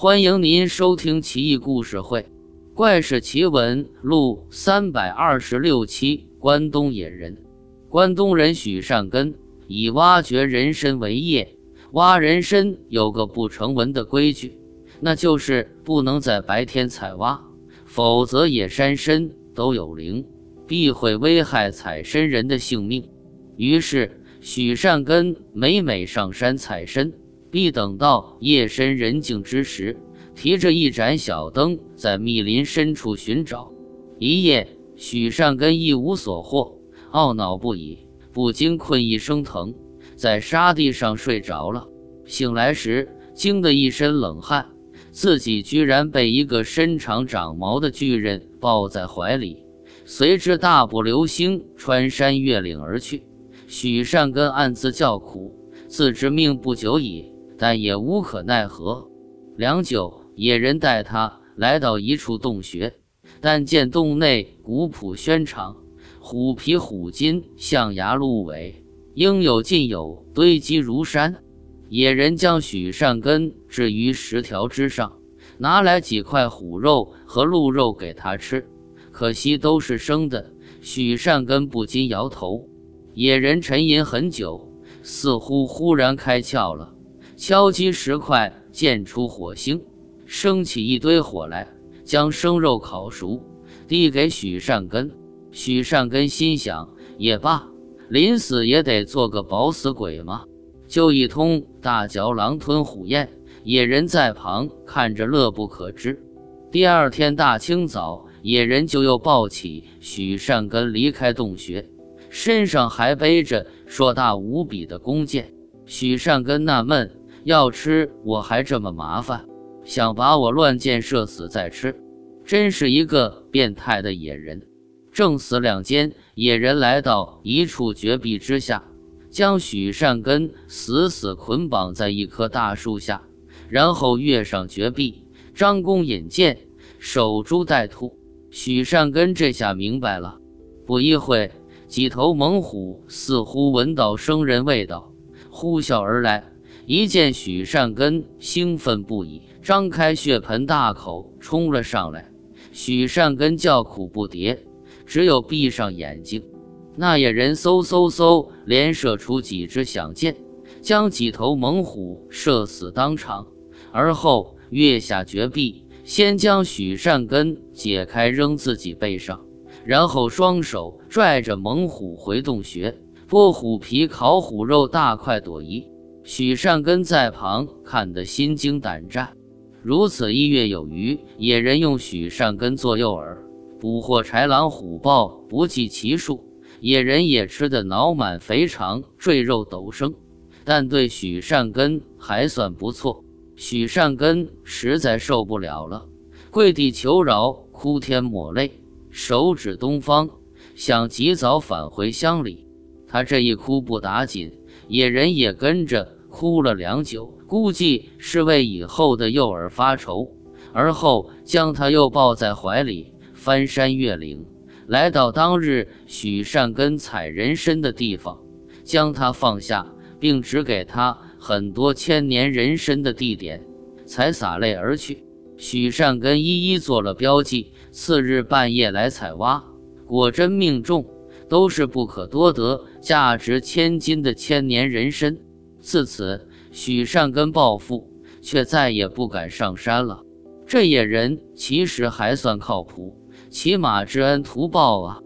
欢迎您收听《奇异故事会·怪事奇闻录》三百二十六期。关东野人，关东人许善根以挖掘人参为业。挖人参有个不成文的规矩，那就是不能在白天采挖，否则野山参都有灵，必会危害采参人的性命。于是许善根每每上山采参。必等到夜深人静之时，提着一盏小灯，在密林深处寻找。一夜，许善根一无所获，懊恼不已，不禁困意升腾，在沙地上睡着了。醒来时，惊得一身冷汗，自己居然被一个身长长毛的巨人抱在怀里，随之大步流星穿山越岭而去。许善根暗自叫苦，自知命不久矣。但也无可奈何。良久，野人带他来到一处洞穴，但见洞内古朴轩敞，虎皮虎筋、象牙鹿尾，应有尽有，堆积如山。野人将许善根置于石条之上，拿来几块虎肉和鹿肉给他吃，可惜都是生的。许善根不禁摇头。野人沉吟很久，似乎忽然开窍了。敲击石块，溅出火星，升起一堆火来，将生肉烤熟，递给许善根。许善根心想：也罢，临死也得做个饱死鬼嘛，就一通大嚼狼吞虎咽。野人在旁看着乐不可支。第二天大清早，野人就又抱起许善根离开洞穴，身上还背着硕大无比的弓箭。许善根纳闷。要吃我还这么麻烦，想把我乱箭射死再吃，真是一个变态的野人。正死两间，野人来到一处绝壁之下，将许善根死死捆绑在一棵大树下，然后跃上绝壁，张弓引箭，守株待兔。许善根这下明白了。不一会，几头猛虎似乎闻到生人味道，呼啸而来。一见许善根，兴奋不已，张开血盆大口冲了上来。许善根叫苦不迭，只有闭上眼睛。那野人嗖嗖嗖连射出几支响箭，将几头猛虎射死当场，而后跃下绝壁，先将许善根解开扔自己背上，然后双手拽着猛虎回洞穴，剥虎皮、烤虎肉，大快朵颐。许善根在旁看得心惊胆战，如此一月有余，野人用许善根做诱饵，捕获豺狼虎豹不计其数，野人也吃得脑满肥肠，赘肉陡生，但对许善根还算不错。许善根实在受不了了，跪地求饶，哭天抹泪，手指东方，想及早返回乡里。他这一哭不打紧，野人也跟着。哭了良久，估计是为以后的幼儿发愁，而后将他又抱在怀里，翻山越岭，来到当日许善根采人参的地方，将他放下，并指给他很多千年人参的地点，才洒泪而去。许善根一一做了标记，次日半夜来采挖，果真命中，都是不可多得、价值千金的千年人参。自此，许善根暴富，却再也不敢上山了。这野人其实还算靠谱，起码知恩图报啊。